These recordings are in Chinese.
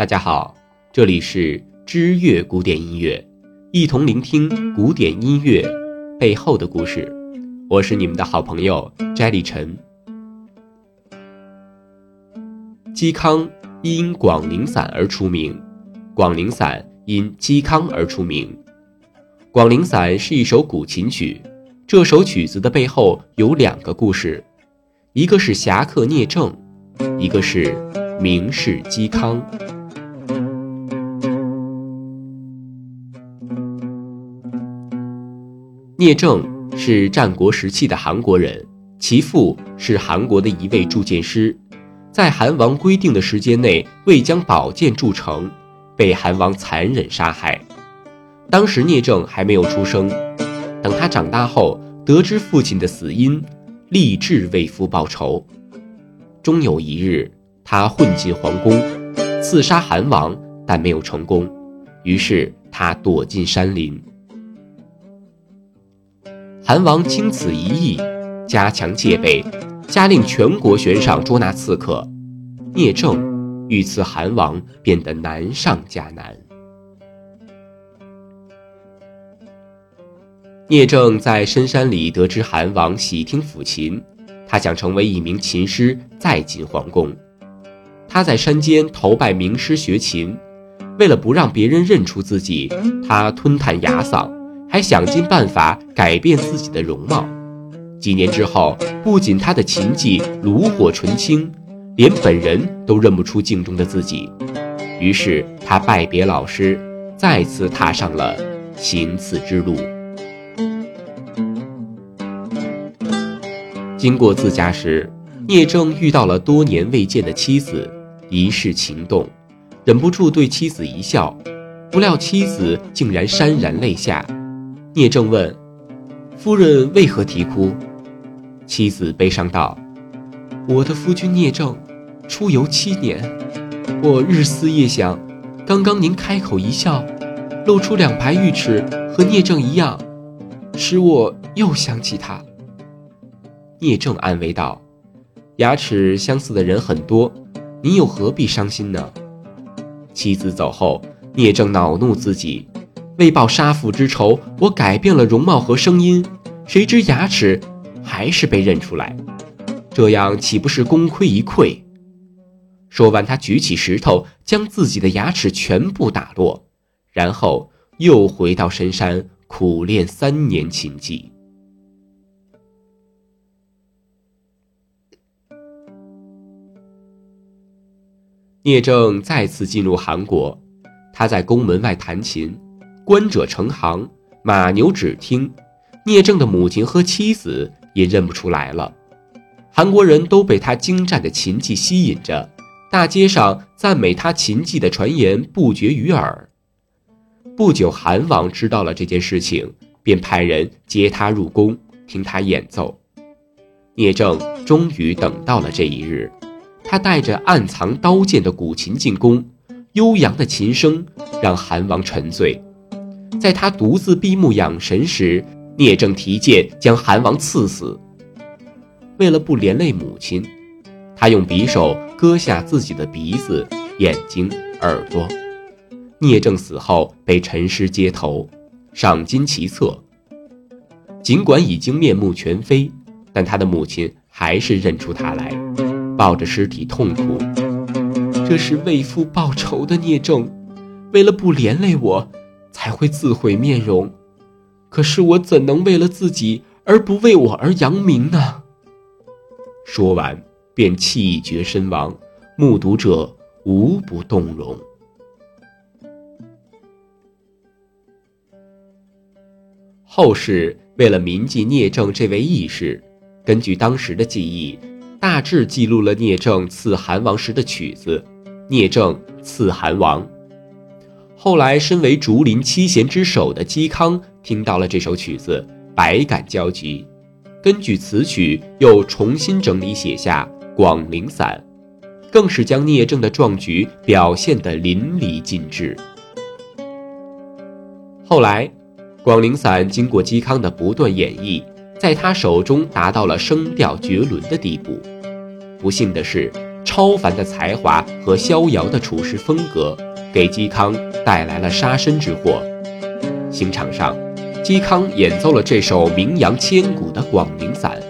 大家好，这里是知乐古典音乐，一同聆听古典音乐背后的故事。我是你们的好朋友斋里晨。嵇康因《广陵散》而出名，《广陵散》因嵇康而出名。《广陵散》是一首古琴曲，这首曲子的背后有两个故事，一个是侠客聂政，一个是名士嵇康。聂政是战国时期的韩国人，其父是韩国的一位铸剑师。在韩王规定的时间内未将宝剑铸成，被韩王残忍杀害。当时聂政还没有出生，等他长大后，得知父亲的死因，立志为父报仇。终有一日，他混进皇宫，刺杀韩王，但没有成功，于是他躲进山林。韩王经此一役，加强戒备。下令全国悬赏捉拿刺客，聂政遇刺韩王变得难上加难。聂政在深山里得知韩王喜听抚琴，他想成为一名琴师，再进皇宫。他在山间投拜名师学琴，为了不让别人认出自己，他吞炭哑嗓，还想尽办法改变自己的容貌。几年之后，不仅他的琴技炉火纯青，连本人都认不出镜中的自己。于是他拜别老师，再次踏上了行刺之路。经过自家时，聂政遇到了多年未见的妻子，一世情动，忍不住对妻子一笑，不料妻子竟然潸然泪下。聂政问：“夫人为何啼哭？”妻子悲伤道：“我的夫君聂政，出游七年，我日思夜想，刚刚您开口一笑，露出两排玉齿，和聂政一样，使我又想起他。”聂政安慰道：“牙齿相似的人很多，您又何必伤心呢？”妻子走后，聂政恼怒自己，为报杀父之仇，我改变了容貌和声音，谁知牙齿。还是被认出来，这样岂不是功亏一篑？说完，他举起石头，将自己的牙齿全部打落，然后又回到深山苦练三年琴技。聂政再次进入韩国，他在宫门外弹琴，观者成行，马牛只听。聂政的母亲和妻子。也认不出来了，韩国人都被他精湛的琴技吸引着，大街上赞美他琴技的传言不绝于耳。不久，韩王知道了这件事情，便派人接他入宫，听他演奏。聂政终于等到了这一日，他带着暗藏刀剑的古琴进宫，悠扬的琴声让韩王沉醉。在他独自闭目养神时，聂政提剑将韩王刺死。为了不连累母亲，他用匕首割下自己的鼻子、眼睛、耳朵。聂政死后被陈尸街头，赏金其册。尽管已经面目全非，但他的母亲还是认出他来，抱着尸体痛哭。这是为父报仇的聂政，为了不连累我，才会自毁面容。可是我怎能为了自己而不为我而扬名呢？说完，便气绝身亡，目睹者无不动容。后世为了铭记聂政这位义士，根据当时的记忆，大致记录了聂政刺韩王时的曲子《聂政刺韩王》。后来，身为竹林七贤之首的嵇康听到了这首曲子，百感交集，根据词曲又重新整理写下《广陵散》，更是将聂政的壮举表现得淋漓尽致。后来，《广陵散》经过嵇康的不断演绎，在他手中达到了声调绝伦的地步。不幸的是，超超凡的才华和逍遥的处事风格，给嵇康带来了杀身之祸。刑场上，嵇康演奏了这首名扬千古的《广陵散》，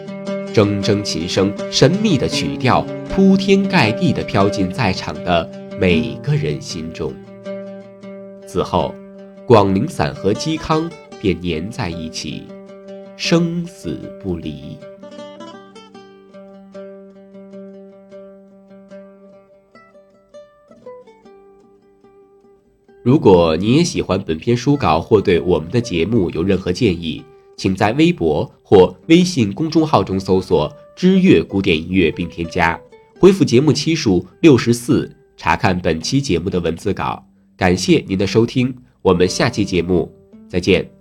铮铮琴声、神秘的曲调，铺天盖地地飘进在场的每个人心中。此后，《广陵散》和嵇康便粘在一起，生死不离。如果你也喜欢本篇书稿，或对我们的节目有任何建议，请在微博或微信公众号中搜索“知乐古典音乐”并添加，回复节目期数六十四，查看本期节目的文字稿。感谢您的收听，我们下期节目再见。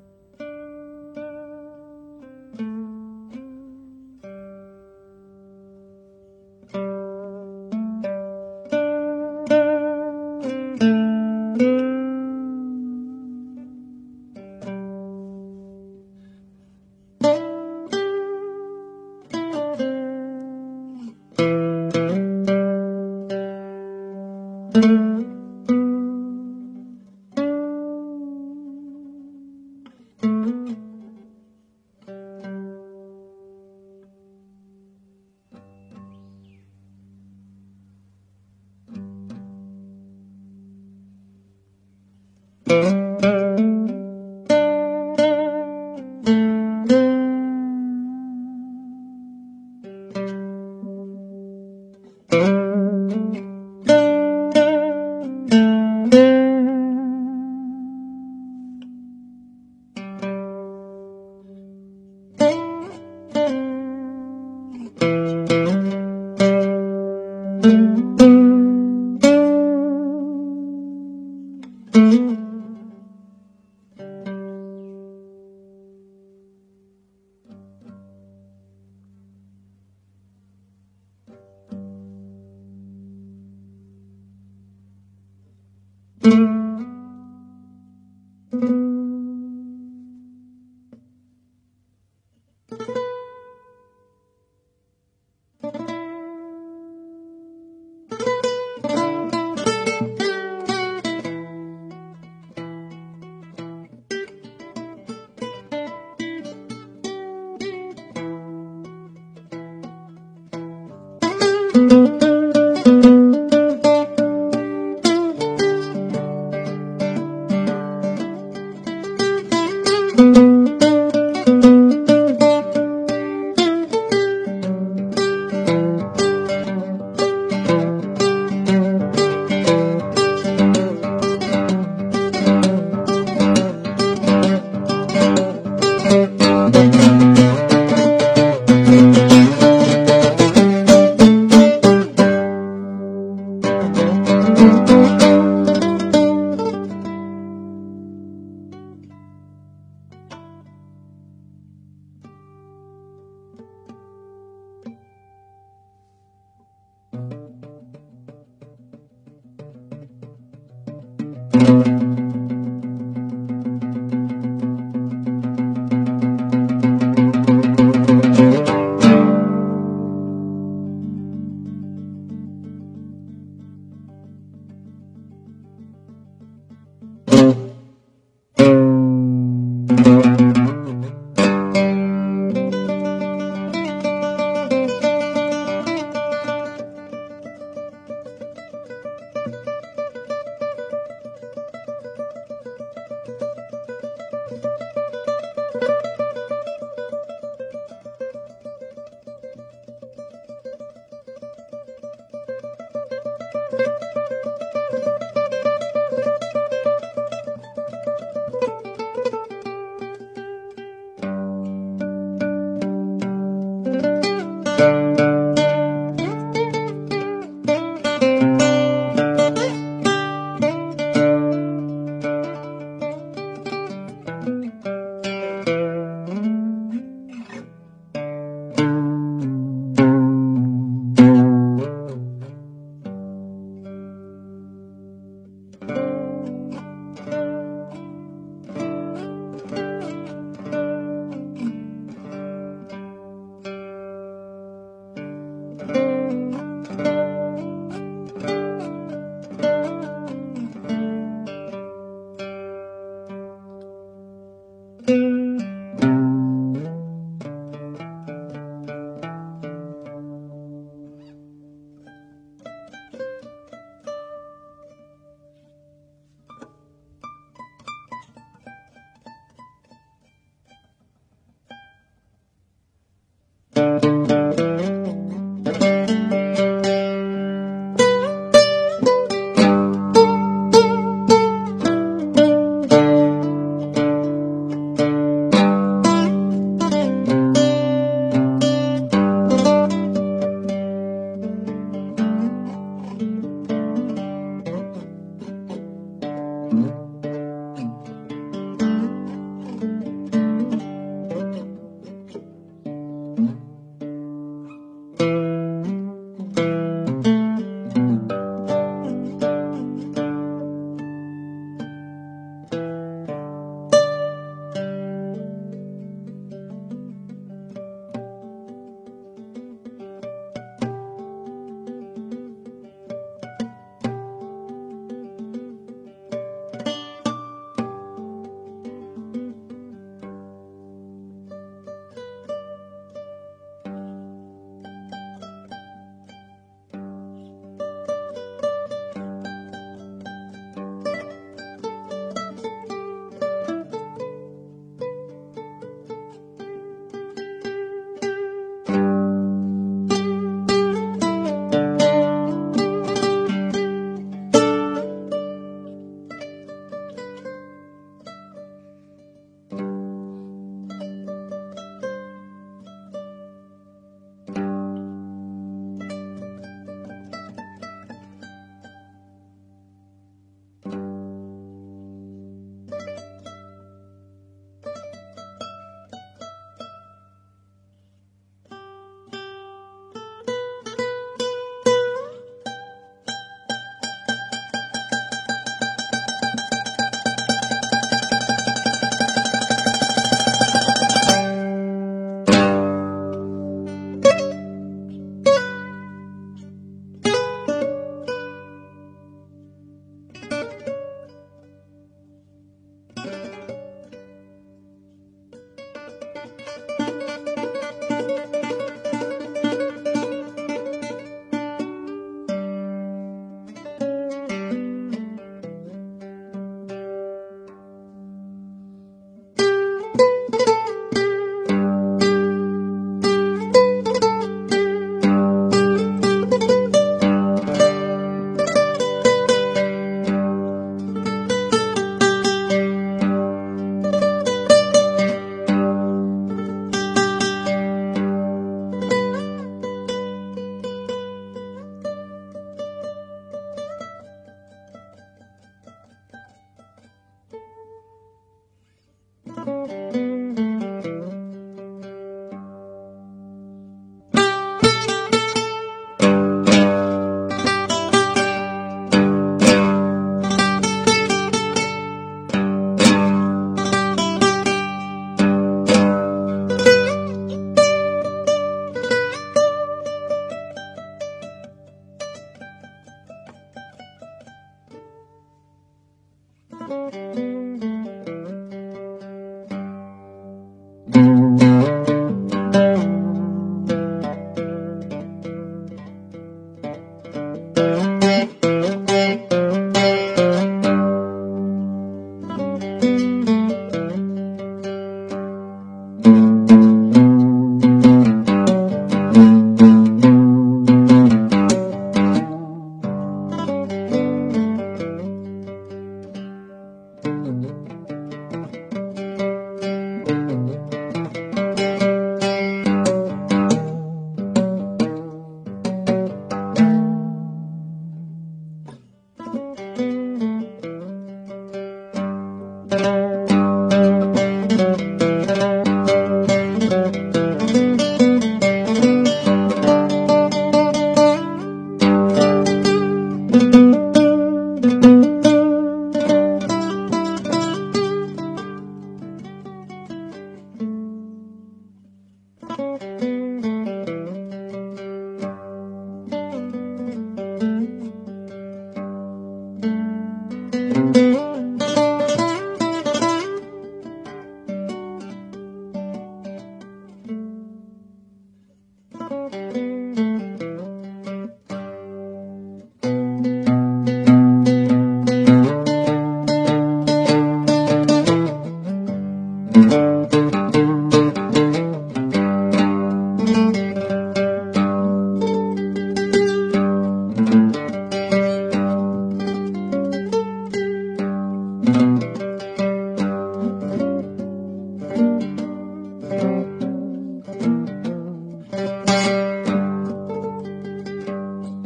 Mm-hmm.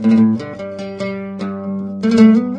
Thank you.